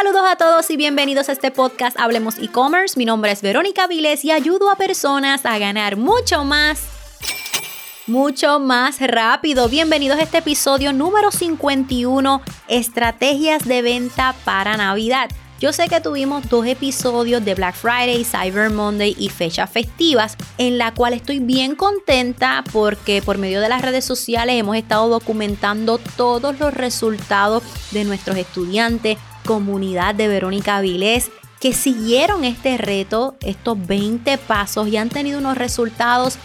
Saludos a todos y bienvenidos a este podcast Hablemos e-commerce. Mi nombre es Verónica Viles y ayudo a personas a ganar mucho más mucho más rápido. Bienvenidos a este episodio número 51, estrategias de venta para Navidad. Yo sé que tuvimos dos episodios de Black Friday, Cyber Monday y fechas festivas, en la cual estoy bien contenta porque por medio de las redes sociales hemos estado documentando todos los resultados de nuestros estudiantes, comunidad de Verónica Vilés, que siguieron este reto, estos 20 pasos y han tenido unos resultados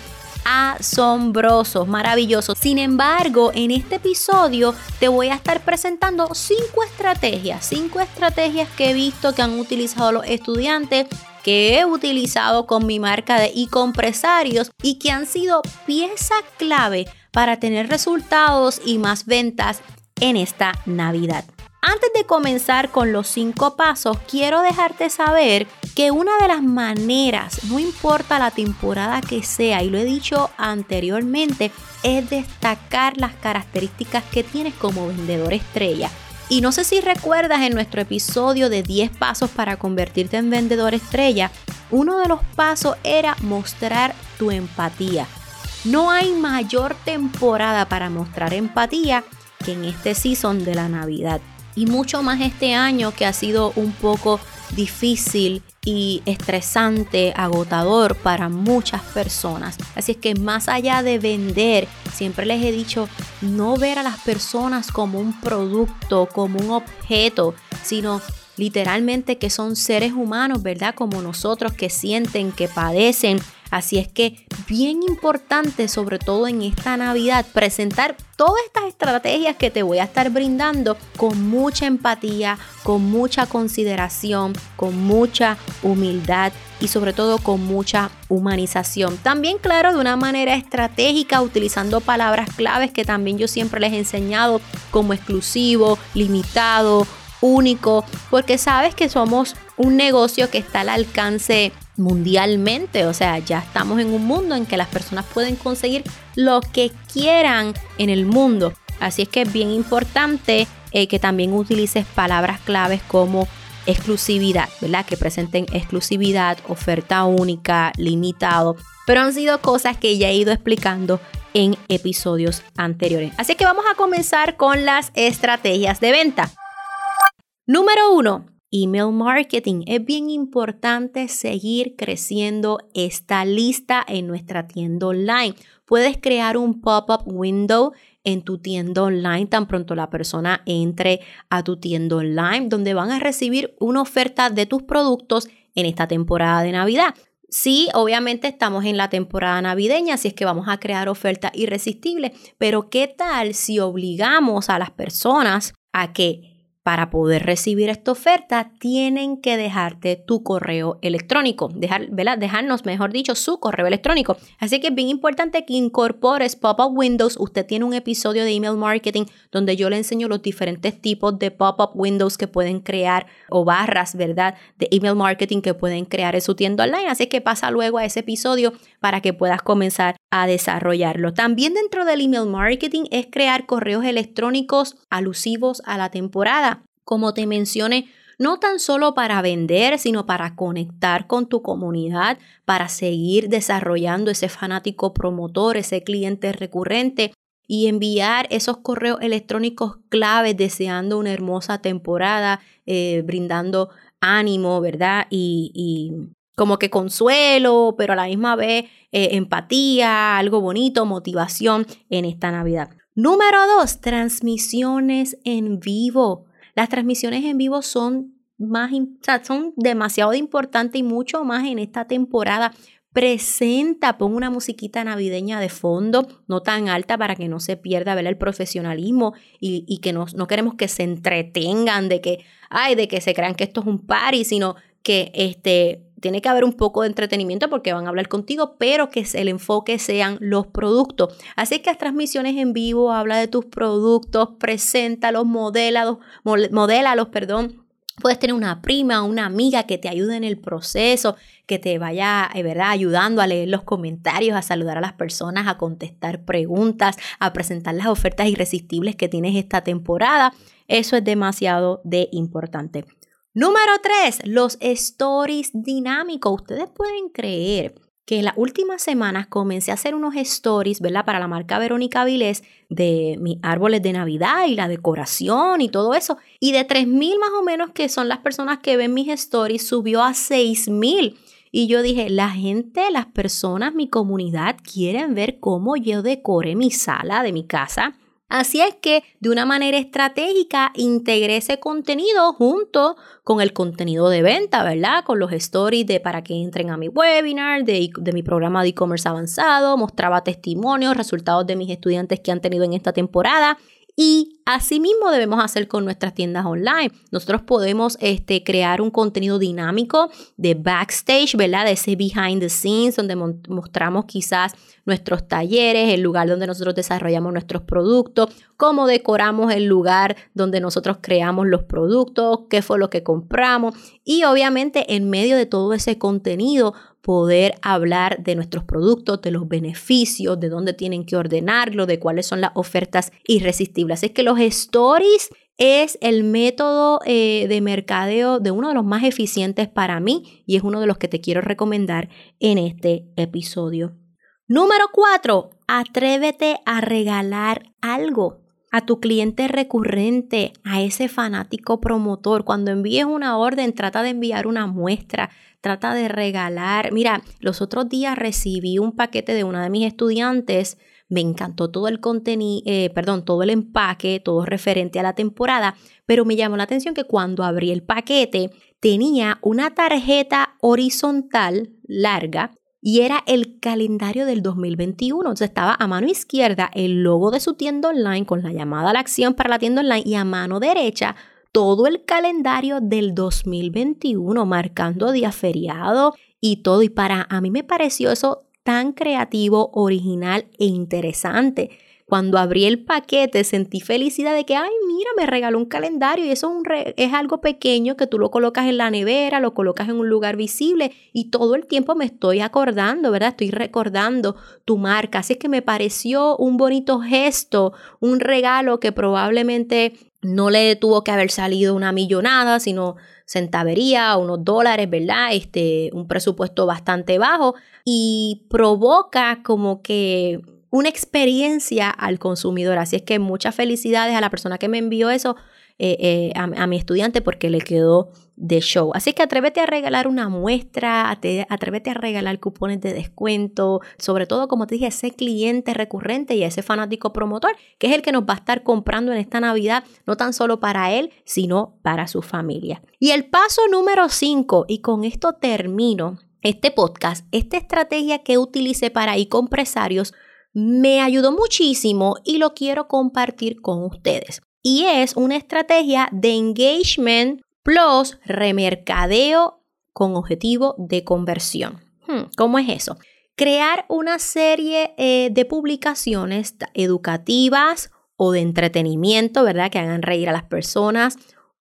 asombrosos, maravillosos. Sin embargo, en este episodio te voy a estar presentando cinco estrategias, cinco estrategias que he visto que han utilizado los estudiantes que he utilizado con mi marca de e-compresarios y que han sido pieza clave para tener resultados y más ventas en esta Navidad. Antes de comenzar con los cinco pasos, quiero dejarte saber que una de las maneras, no importa la temporada que sea, y lo he dicho anteriormente, es destacar las características que tienes como vendedor estrella. Y no sé si recuerdas en nuestro episodio de 10 pasos para convertirte en vendedor estrella, uno de los pasos era mostrar tu empatía. No hay mayor temporada para mostrar empatía que en este season de la Navidad y mucho más este año que ha sido un poco difícil y estresante, agotador para muchas personas. Así es que más allá de vender, siempre les he dicho, no ver a las personas como un producto, como un objeto, sino literalmente que son seres humanos, ¿verdad? Como nosotros que sienten, que padecen, Así es que bien importante, sobre todo en esta Navidad, presentar todas estas estrategias que te voy a estar brindando con mucha empatía, con mucha consideración, con mucha humildad y sobre todo con mucha humanización. También, claro, de una manera estratégica, utilizando palabras claves que también yo siempre les he enseñado como exclusivo, limitado, único, porque sabes que somos un negocio que está al alcance mundialmente, o sea, ya estamos en un mundo en que las personas pueden conseguir lo que quieran en el mundo. Así es que es bien importante eh, que también utilices palabras claves como exclusividad, ¿verdad? Que presenten exclusividad, oferta única, limitado. Pero han sido cosas que ya he ido explicando en episodios anteriores. Así que vamos a comenzar con las estrategias de venta. Número uno, email marketing. Es bien importante seguir creciendo esta lista en nuestra tienda online. Puedes crear un pop-up window en tu tienda online tan pronto la persona entre a tu tienda online donde van a recibir una oferta de tus productos en esta temporada de Navidad. Sí, obviamente estamos en la temporada navideña, así es que vamos a crear ofertas irresistibles, pero ¿qué tal si obligamos a las personas a que para poder recibir esta oferta, tienen que dejarte tu correo electrónico, dejar, dejarnos, mejor dicho, su correo electrónico. Así que es bien importante que incorpores pop-up windows. Usted tiene un episodio de email marketing donde yo le enseño los diferentes tipos de pop-up windows que pueden crear o barras, ¿verdad? De email marketing que pueden crear en su tienda online. Así que pasa luego a ese episodio para que puedas comenzar a desarrollarlo. También dentro del email marketing es crear correos electrónicos alusivos a la temporada como te mencioné, no tan solo para vender, sino para conectar con tu comunidad, para seguir desarrollando ese fanático promotor, ese cliente recurrente y enviar esos correos electrónicos claves deseando una hermosa temporada, eh, brindando ánimo, ¿verdad? Y, como que consuelo, pero a la misma vez eh, empatía, algo bonito, motivación en esta Navidad. Número dos, transmisiones en vivo. Las transmisiones en vivo son más, son demasiado importantes y mucho más en esta temporada. Presenta, pon una musiquita navideña de fondo, no tan alta para que no se pierda el profesionalismo y, que no, no, queremos que se entretengan de que, ay, de que se crean que esto es un party, sino que este, tiene que haber un poco de entretenimiento porque van a hablar contigo, pero que el enfoque sean los productos. Así que las transmisiones en vivo habla de tus productos, preséntalos, modélalos, modélalos, perdón. Puedes tener una prima, una amiga que te ayude en el proceso, que te vaya, eh, ¿verdad?, ayudando a leer los comentarios, a saludar a las personas, a contestar preguntas, a presentar las ofertas irresistibles que tienes esta temporada. Eso es demasiado de importante. Número 3, los stories dinámicos. Ustedes pueden creer que en las últimas semanas comencé a hacer unos stories, ¿verdad? Para la marca Verónica Vilés de mis árboles de Navidad y la decoración y todo eso. Y de 3.000 más o menos que son las personas que ven mis stories, subió a 6.000. Y yo dije, la gente, las personas, mi comunidad quieren ver cómo yo decore mi sala de mi casa Así es que de una manera estratégica integré ese contenido junto con el contenido de venta, ¿verdad? Con los stories de para que entren a mi webinar, de, de mi programa de e-commerce avanzado, mostraba testimonios, resultados de mis estudiantes que han tenido en esta temporada y asimismo debemos hacer con nuestras tiendas online. Nosotros podemos este, crear un contenido dinámico de backstage, ¿verdad? De ese behind the scenes, donde mostramos quizás nuestros talleres, el lugar donde nosotros desarrollamos nuestros productos, cómo decoramos el lugar donde nosotros creamos los productos, qué fue lo que compramos. Y obviamente en medio de todo ese contenido poder hablar de nuestros productos, de los beneficios, de dónde tienen que ordenarlo, de cuáles son las ofertas irresistibles. Es que los stories es el método eh, de mercadeo de uno de los más eficientes para mí y es uno de los que te quiero recomendar en este episodio. Número 4. Atrévete a regalar algo a tu cliente recurrente, a ese fanático promotor. Cuando envíes una orden, trata de enviar una muestra, trata de regalar. Mira, los otros días recibí un paquete de una de mis estudiantes. Me encantó todo el contenido, eh, perdón, todo el empaque, todo referente a la temporada, pero me llamó la atención que cuando abrí el paquete tenía una tarjeta horizontal larga y era el calendario del 2021. Entonces estaba a mano izquierda el logo de su tienda online con la llamada a la acción para la tienda online y a mano derecha todo el calendario del 2021 marcando día feriado y todo. Y para a mí me pareció eso tan creativo, original e interesante. Cuando abrí el paquete sentí felicidad de que, ay, mira, me regaló un calendario y eso es, algo pequeño que tú lo colocas en la nevera, lo colocas en un lugar visible y todo el tiempo me estoy acordando, ¿verdad? Estoy recordando tu marca. Así es que me pareció un bonito gesto, un regalo que probablemente no le tuvo que haber salido una millonada, sino centavería, unos dólares, ¿verdad? Este, un presupuesto bastante bajo y provoca como que una experiencia al consumidor. Así es que muchas felicidades a la persona que me envió eso, eh, eh, a, mi estudiante, porque le quedó de show. Así que atrévete a regalar una muestra, atrévete a regalar cupones de descuento, sobre todo, como te dije, ese cliente recurrente y ese fanático promotor, que es el que nos va a estar comprando en esta Navidad, no tan solo para él, sino para su familia. Y el paso número 5, y con esto termino este podcast, esta estrategia que utilicé para e-compresarios me ayudó muchísimo y lo quiero compartir con ustedes. Y es una estrategia de engagement plus remercadeo con objetivo de conversión. Hmm, ¿Cómo es eso? Crear una serie eh, de publicaciones educativas o de entretenimiento, ¿verdad? Que hagan reír a las personas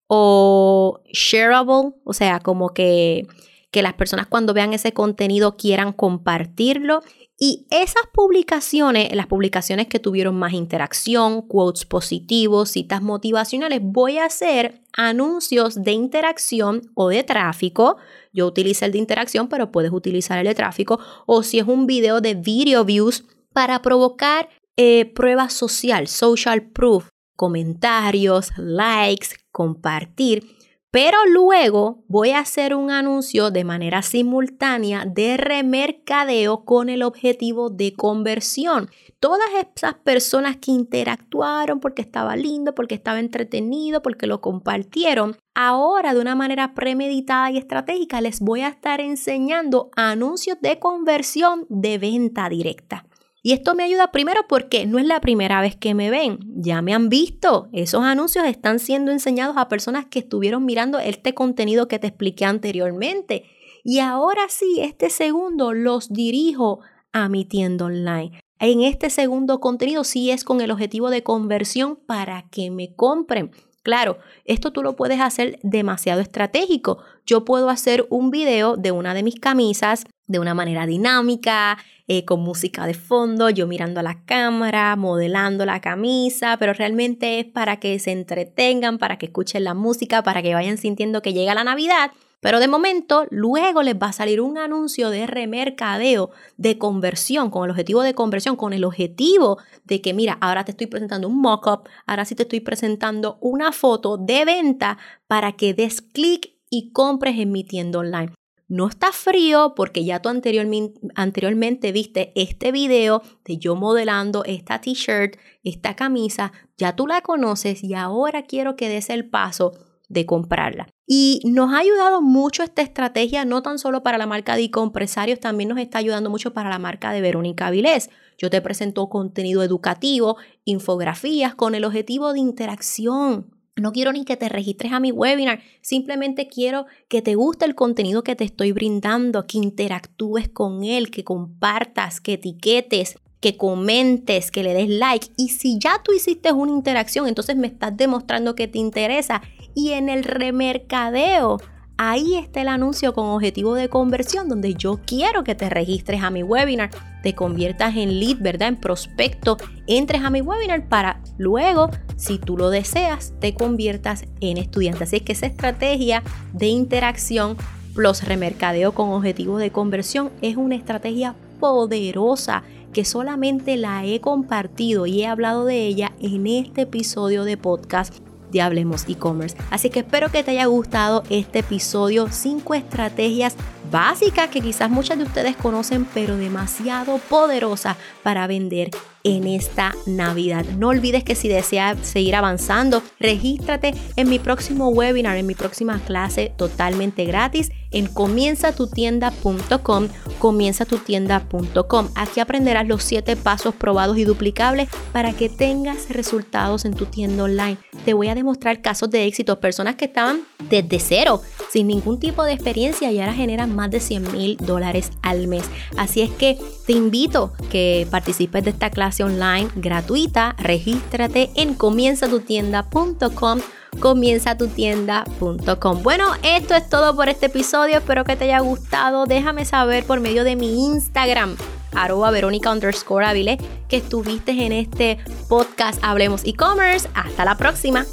o shareable, o sea, como que, que las personas cuando vean ese contenido quieran compartirlo y esas publicaciones, las publicaciones que tuvieron más interacción, quotes positivos, citas motivacionales, voy a hacer anuncios de interacción o de tráfico. Yo utilizo el de interacción, pero puedes utilizar el de tráfico. O si es un video de video views para provocar eh, prueba social, social proof, comentarios, likes, compartir pero luego voy a hacer un anuncio de manera simultánea de remercadeo con el objetivo de conversión. Todas esas personas que interactuaron porque estaba lindo, porque estaba entretenido, porque lo compartieron, ahora de una manera premeditada y estratégica les voy a estar enseñando anuncios de conversión de venta directa. Y esto me ayuda primero porque no es la primera vez que me ven, ya me han visto. Esos anuncios están siendo enseñados a personas que estuvieron mirando este contenido que te expliqué anteriormente. Y ahora sí, este segundo los dirijo a mi tienda online. En este segundo contenido sí es con el objetivo de conversión para que me compren. Claro, esto tú lo puedes hacer demasiado estratégico. Yo puedo hacer un video de una de mis camisas de una manera dinámica, eh, con música de fondo, yo mirando a la cámara, modelando la camisa, pero realmente es para que se entretengan, para que escuchen la música, para que vayan sintiendo que llega la Navidad. Pero de momento, luego les va a salir un anuncio de remercadeo, de conversión, con el objetivo de conversión, con el objetivo de que, mira, ahora te estoy presentando un mock-up, ahora sí te estoy presentando una foto de venta para que des clic y compres en mi tienda online. No está frío porque ya tú anteriormente, viste este video de yo modelando esta t-shirt, esta camisa, ya tú la conoces y ahora quiero que des el paso de comprarla. Y nos ha ayudado mucho esta estrategia, no tan solo para la marca de Compresarios, también nos está ayudando mucho para la marca de Verónica Vilés. Yo te presento contenido educativo, infografías con el objetivo de interacción. No quiero ni que te registres a mi webinar, simplemente quiero que te guste el contenido que te estoy brindando, que interactúes con él, que compartas, que etiquetes, que comentes, que le des like. Y si ya tú hiciste una interacción, entonces me estás demostrando que te interesa. Y en el remercadeo, ahí está el anuncio con objetivo de conversión, donde yo quiero que te registres a mi webinar, te conviertas en lead, ¿verdad? En prospecto, entres a mi webinar para luego, si tú lo deseas, te conviertas en estudiante. Así es que esa estrategia de interacción plus remercadeo con objetivo de conversión es una estrategia poderosa que solamente la he compartido y he hablado de ella en este episodio de podcast de Hablemos e-commerce. Así que espero que te haya gustado este episodio, 5 estrategias básicas que quizás muchas de ustedes conocen, pero demasiado poderosas para vender en esta Navidad. No olvides que si deseas seguir avanzando, regístrate en mi próximo webinar, en mi próxima clase totalmente gratis en comienzatutienda.com, comienzatutienda.com. Aquí aprenderás los 7 pasos probados y duplicables para que tengas resultados en tu tienda online. Te voy a demostrar casos de éxito, personas que estaban desde cero, sin ningún tipo de experiencia y ahora generan más de 100 mil dólares al mes. Así es que te invito que participes de esta clase online gratuita. Regístrate en comienzatutienda.com comienzatutienda.com. Bueno, esto es todo por este episodio. Espero que te haya gustado. Déjame saber por medio de mi Instagram, arroba verónica underscore que estuviste en este podcast Hablemos e-commerce. Hasta la próxima.